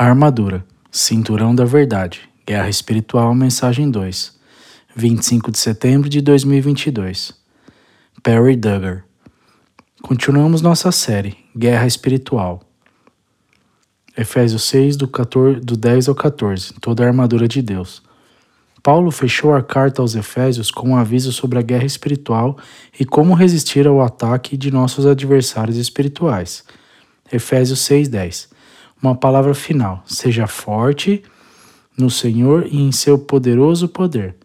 A armadura, cinturão da verdade, guerra espiritual, mensagem 2, 25 de setembro de 2022. Perry Duggar. Continuamos nossa série, Guerra Espiritual. Efésios 6, do, 14, do 10 ao 14, toda a armadura de Deus. Paulo fechou a carta aos Efésios com um aviso sobre a guerra espiritual e como resistir ao ataque de nossos adversários espirituais. Efésios 6:10. Uma palavra final: seja forte no Senhor e em seu poderoso poder.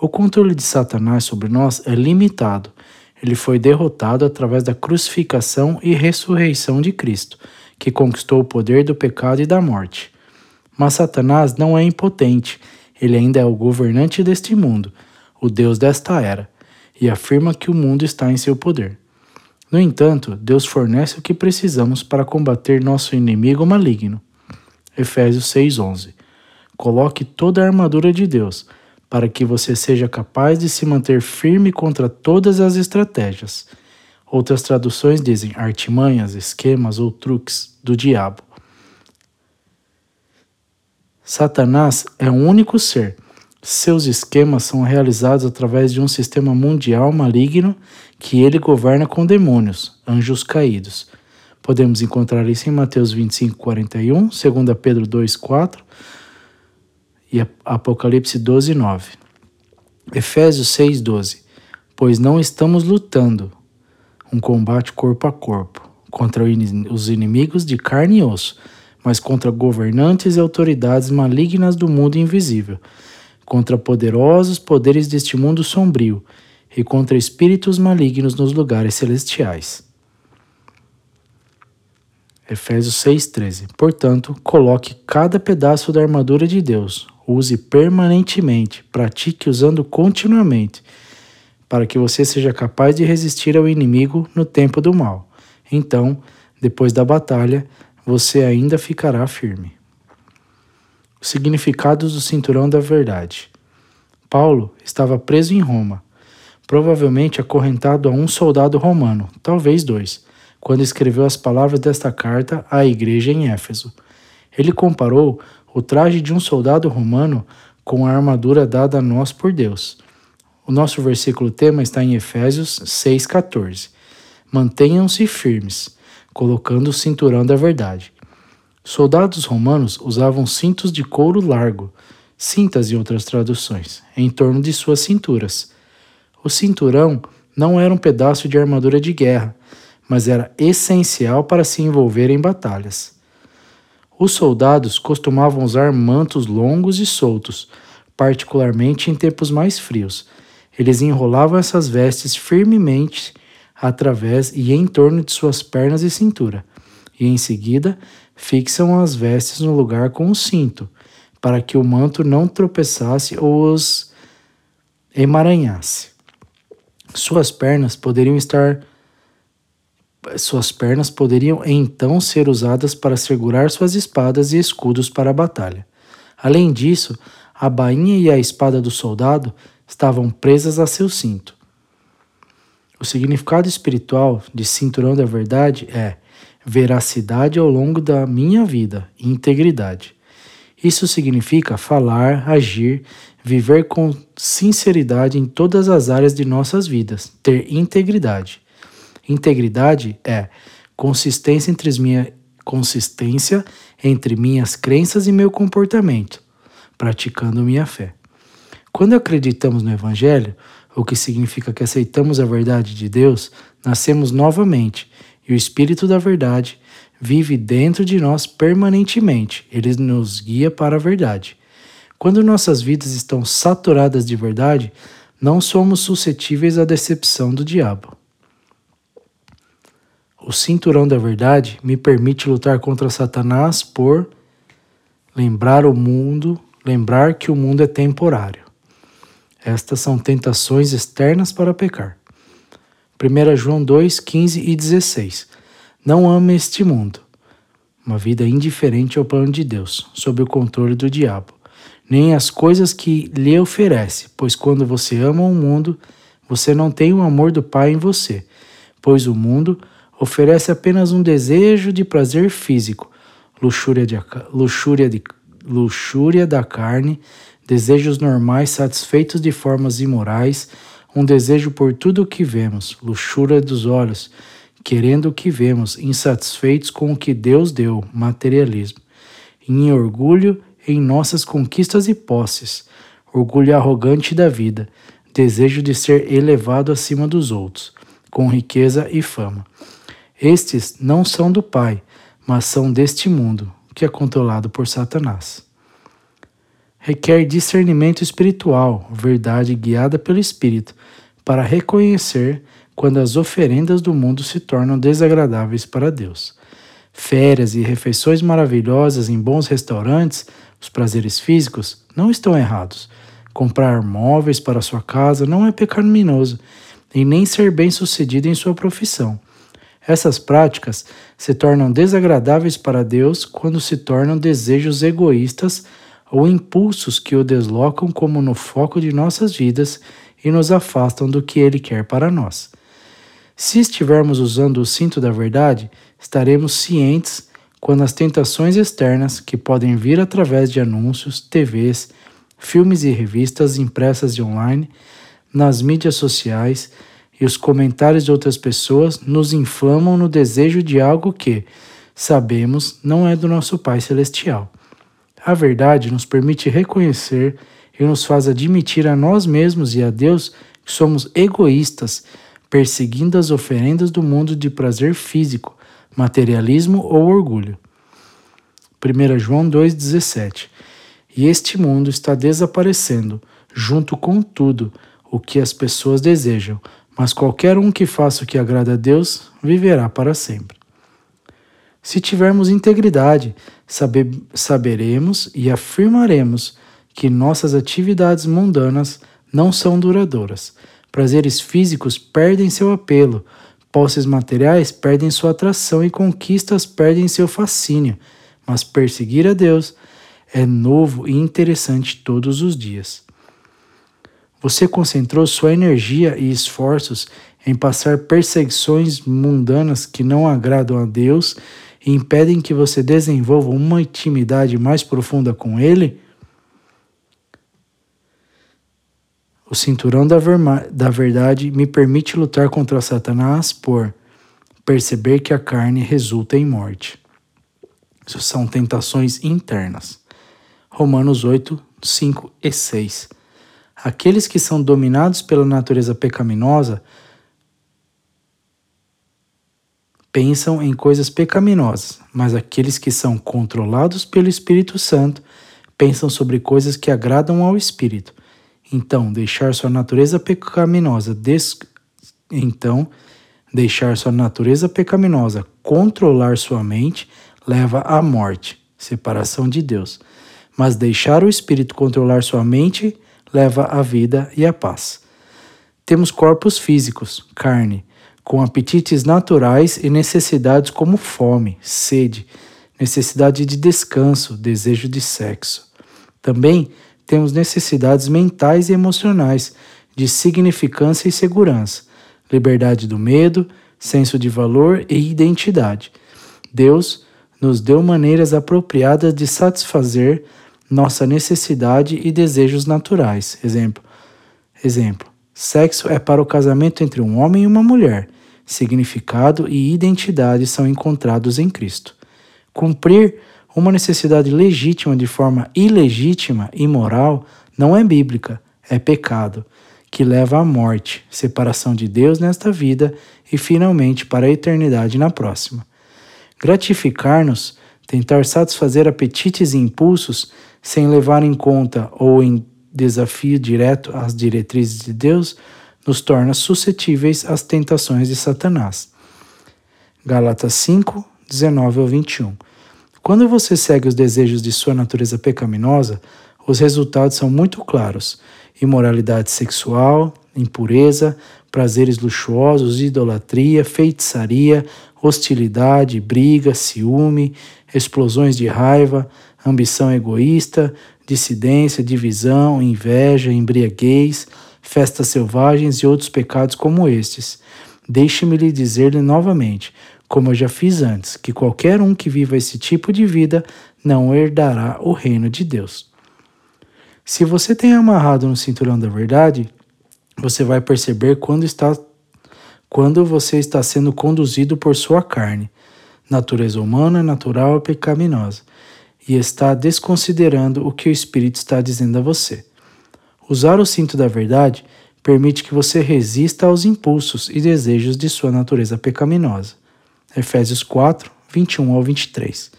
O controle de Satanás sobre nós é limitado. Ele foi derrotado através da crucificação e ressurreição de Cristo, que conquistou o poder do pecado e da morte. Mas Satanás não é impotente ele ainda é o governante deste mundo, o Deus desta era, e afirma que o mundo está em seu poder. No entanto, Deus fornece o que precisamos para combater nosso inimigo maligno. Efésios 6:11. Coloque toda a armadura de Deus, para que você seja capaz de se manter firme contra todas as estratégias. Outras traduções dizem artimanhas, esquemas ou truques do diabo. Satanás é um único ser. Seus esquemas são realizados através de um sistema mundial maligno que ele governa com demônios, anjos caídos. Podemos encontrar isso em Mateus 25, 41, 2 Pedro 2, 4 e Apocalipse 12, 9. Efésios 6, 12. Pois não estamos lutando um combate corpo a corpo contra os inimigos de carne e osso mas contra governantes e autoridades malignas do mundo invisível, contra poderosos poderes deste mundo sombrio e contra espíritos malignos nos lugares celestiais. Efésios 6,13 Portanto, coloque cada pedaço da armadura de Deus, use permanentemente, pratique usando continuamente, para que você seja capaz de resistir ao inimigo no tempo do mal. Então, depois da batalha, você ainda ficará firme. Os significados do cinturão da verdade. Paulo estava preso em Roma, provavelmente acorrentado a um soldado romano, talvez dois, quando escreveu as palavras desta carta à igreja em Éfeso. Ele comparou o traje de um soldado romano com a armadura dada a nós por Deus. O nosso versículo tema está em Efésios 6,14. Mantenham-se firmes colocando o cinturão da verdade. Soldados romanos usavam cintos de couro largo, cintas em outras traduções, em torno de suas cinturas. O cinturão não era um pedaço de armadura de guerra, mas era essencial para se envolver em batalhas. Os soldados costumavam usar mantos longos e soltos, particularmente em tempos mais frios. Eles enrolavam essas vestes firmemente através e em torno de suas pernas e cintura, e em seguida fixam as vestes no lugar com o cinto, para que o manto não tropeçasse ou os emaranhasse. Suas pernas poderiam estar suas pernas poderiam então ser usadas para segurar suas espadas e escudos para a batalha. Além disso, a bainha e a espada do soldado estavam presas a seu cinto. O significado espiritual de cinturão da verdade é veracidade ao longo da minha vida e integridade. Isso significa falar, agir, viver com sinceridade em todas as áreas de nossas vidas, ter integridade. Integridade é consistência entre, minha, consistência entre minhas crenças e meu comportamento, praticando minha fé. Quando acreditamos no Evangelho, o que significa que aceitamos a verdade de Deus, nascemos novamente e o Espírito da Verdade vive dentro de nós permanentemente. Ele nos guia para a verdade. Quando nossas vidas estão saturadas de verdade, não somos suscetíveis à decepção do diabo. O cinturão da verdade me permite lutar contra Satanás por lembrar o mundo, lembrar que o mundo é temporário. Estas são tentações externas para pecar. 1 João 2, 15 e 16. Não ame este mundo, uma vida indiferente ao plano de Deus, sob o controle do diabo, nem as coisas que lhe oferece, pois quando você ama o mundo, você não tem o amor do Pai em você, pois o mundo oferece apenas um desejo de prazer físico, luxúria, de, luxúria, de, luxúria da carne, desejos normais satisfeitos de formas imorais, um desejo por tudo o que vemos, luxúria dos olhos, querendo o que vemos, insatisfeitos com o que Deus deu, materialismo, em orgulho em nossas conquistas e posses, orgulho arrogante da vida, desejo de ser elevado acima dos outros, com riqueza e fama. Estes não são do Pai, mas são deste mundo, que é controlado por Satanás. Requer discernimento espiritual, verdade guiada pelo Espírito, para reconhecer quando as oferendas do mundo se tornam desagradáveis para Deus. Férias e refeições maravilhosas em bons restaurantes, os prazeres físicos, não estão errados. Comprar móveis para sua casa não é pecaminoso, e nem ser bem-sucedido em sua profissão. Essas práticas se tornam desagradáveis para Deus quando se tornam desejos egoístas ou impulsos que o deslocam como no foco de nossas vidas e nos afastam do que Ele quer para nós. Se estivermos usando o cinto da verdade, estaremos cientes quando as tentações externas, que podem vir através de anúncios, TVs, filmes e revistas impressas e online, nas mídias sociais e os comentários de outras pessoas, nos inflamam no desejo de algo que, sabemos, não é do nosso Pai Celestial. A verdade nos permite reconhecer e nos faz admitir a nós mesmos e a Deus que somos egoístas, perseguindo as oferendas do mundo de prazer físico, materialismo ou orgulho. 1 João 2,17 E este mundo está desaparecendo, junto com tudo o que as pessoas desejam, mas qualquer um que faça o que agrada a Deus viverá para sempre. Se tivermos integridade, saber, saberemos e afirmaremos que nossas atividades mundanas não são duradouras. Prazeres físicos perdem seu apelo, Posses materiais perdem sua atração e conquistas perdem seu fascínio, mas perseguir a Deus é novo e interessante todos os dias. Você concentrou sua energia e esforços em passar perseguições mundanas que não agradam a Deus e impedem que você desenvolva uma intimidade mais profunda com Ele? O cinturão da, da verdade me permite lutar contra Satanás por perceber que a carne resulta em morte. Isso são tentações internas. Romanos 8, 5 e 6. Aqueles que são dominados pela natureza pecaminosa pensam em coisas pecaminosas, mas aqueles que são controlados pelo Espírito Santo pensam sobre coisas que agradam ao Espírito. Então, deixar sua natureza pecaminosa des... então, deixar sua natureza pecaminosa controlar sua mente leva à morte, separação de Deus. Mas deixar o espírito controlar sua mente leva à vida e à paz. Temos corpos físicos, carne, com apetites naturais e necessidades como fome, sede, necessidade de descanso, desejo de sexo. Também temos necessidades mentais e emocionais de significância e segurança, liberdade do medo, senso de valor e identidade. Deus nos deu maneiras apropriadas de satisfazer nossa necessidade e desejos naturais. Exemplo. Exemplo. Sexo é para o casamento entre um homem e uma mulher. Significado e identidade são encontrados em Cristo. Cumprir uma necessidade legítima de forma ilegítima, imoral, não é bíblica, é pecado, que leva à morte, separação de Deus nesta vida e finalmente para a eternidade na próxima. Gratificar-nos, tentar satisfazer apetites e impulsos sem levar em conta ou em desafio direto às diretrizes de Deus, nos torna suscetíveis às tentações de Satanás. Gálatas 5, 19 ao 21. Quando você segue os desejos de sua natureza pecaminosa, os resultados são muito claros: imoralidade sexual, impureza, prazeres luxuosos, idolatria, feitiçaria, hostilidade, briga, ciúme, explosões de raiva, ambição egoísta, dissidência, divisão, inveja, embriaguez, festas selvagens e outros pecados como estes. Deixe-me lhe dizer-lhe novamente: como eu já fiz antes, que qualquer um que viva esse tipo de vida não herdará o reino de Deus. Se você tem amarrado no cinturão da verdade, você vai perceber quando está quando você está sendo conduzido por sua carne, natureza humana, natural e pecaminosa, e está desconsiderando o que o Espírito está dizendo a você. Usar o cinto da verdade permite que você resista aos impulsos e desejos de sua natureza pecaminosa. Efésios 4, 21 ao 23.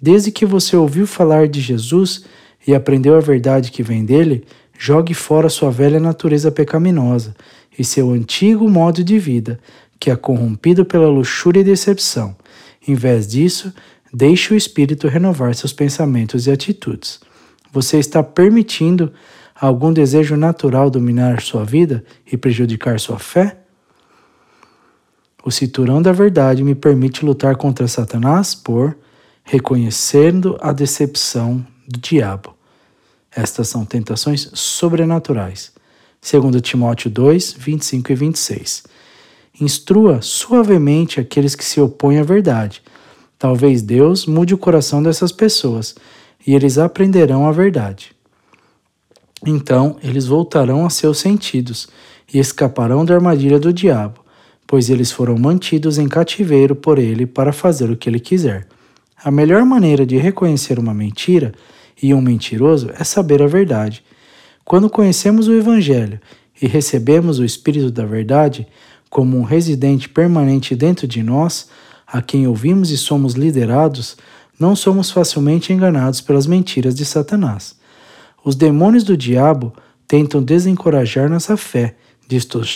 Desde que você ouviu falar de Jesus e aprendeu a verdade que vem dele, jogue fora sua velha natureza pecaminosa e seu antigo modo de vida, que é corrompido pela luxúria e decepção. Em vez disso, deixe o Espírito renovar seus pensamentos e atitudes. Você está permitindo algum desejo natural dominar sua vida e prejudicar sua fé? O cinturão da verdade me permite lutar contra Satanás por reconhecendo a decepção do diabo. Estas são tentações sobrenaturais. Segundo Timóteo 2, 25 e 26. Instrua suavemente aqueles que se opõem à verdade. Talvez Deus mude o coração dessas pessoas e eles aprenderão a verdade. Então eles voltarão a seus sentidos e escaparão da armadilha do diabo, pois eles foram mantidos em cativeiro por ele para fazer o que ele quiser. A melhor maneira de reconhecer uma mentira e um mentiroso é saber a verdade. Quando conhecemos o Evangelho e recebemos o Espírito da Verdade como um residente permanente dentro de nós, a quem ouvimos e somos liderados, não somos facilmente enganados pelas mentiras de Satanás. Os demônios do diabo tentam desencorajar nossa fé,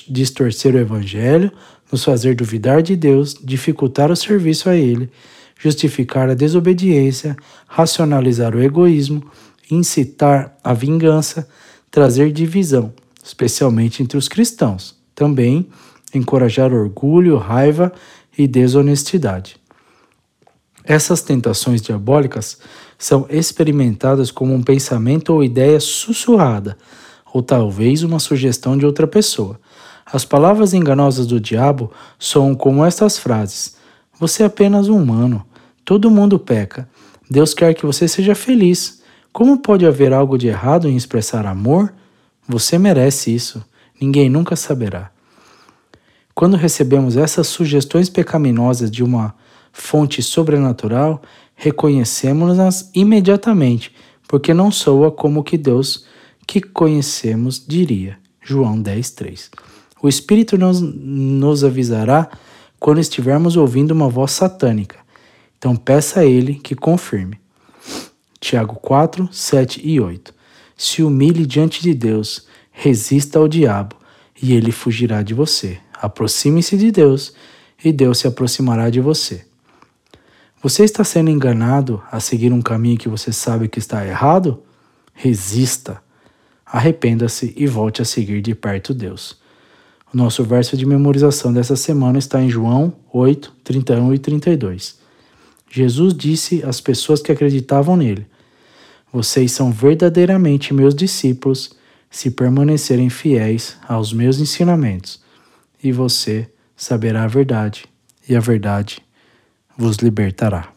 distorcer o Evangelho, nos fazer duvidar de Deus, dificultar o serviço a Ele, justificar a desobediência, racionalizar o egoísmo, incitar a vingança, trazer divisão, especialmente entre os cristãos. Também encorajar orgulho, raiva e desonestidade. Essas tentações diabólicas são experimentadas como um pensamento ou ideia sussurrada, ou talvez uma sugestão de outra pessoa. As palavras enganosas do diabo soam como estas frases: Você é apenas um humano. Todo mundo peca. Deus quer que você seja feliz. Como pode haver algo de errado em expressar amor? Você merece isso. Ninguém nunca saberá. Quando recebemos essas sugestões pecaminosas de uma fonte sobrenatural, reconhecemos-nas imediatamente, porque não soa como que Deus que conhecemos diria. João 10:3. O Espírito nos, nos avisará quando estivermos ouvindo uma voz satânica. Então peça a ele que confirme. Tiago 4, 7 e 8. Se humilhe diante de Deus, resista ao diabo, e ele fugirá de você. Aproxime-se de Deus, e Deus se aproximará de você. Você está sendo enganado a seguir um caminho que você sabe que está errado? Resista, arrependa-se e volte a seguir de perto Deus. O nosso verso de memorização dessa semana está em João 8, 31 e 32. Jesus disse às pessoas que acreditavam nele: Vocês são verdadeiramente meus discípulos se permanecerem fiéis aos meus ensinamentos, e você saberá a verdade, e a verdade vos libertará.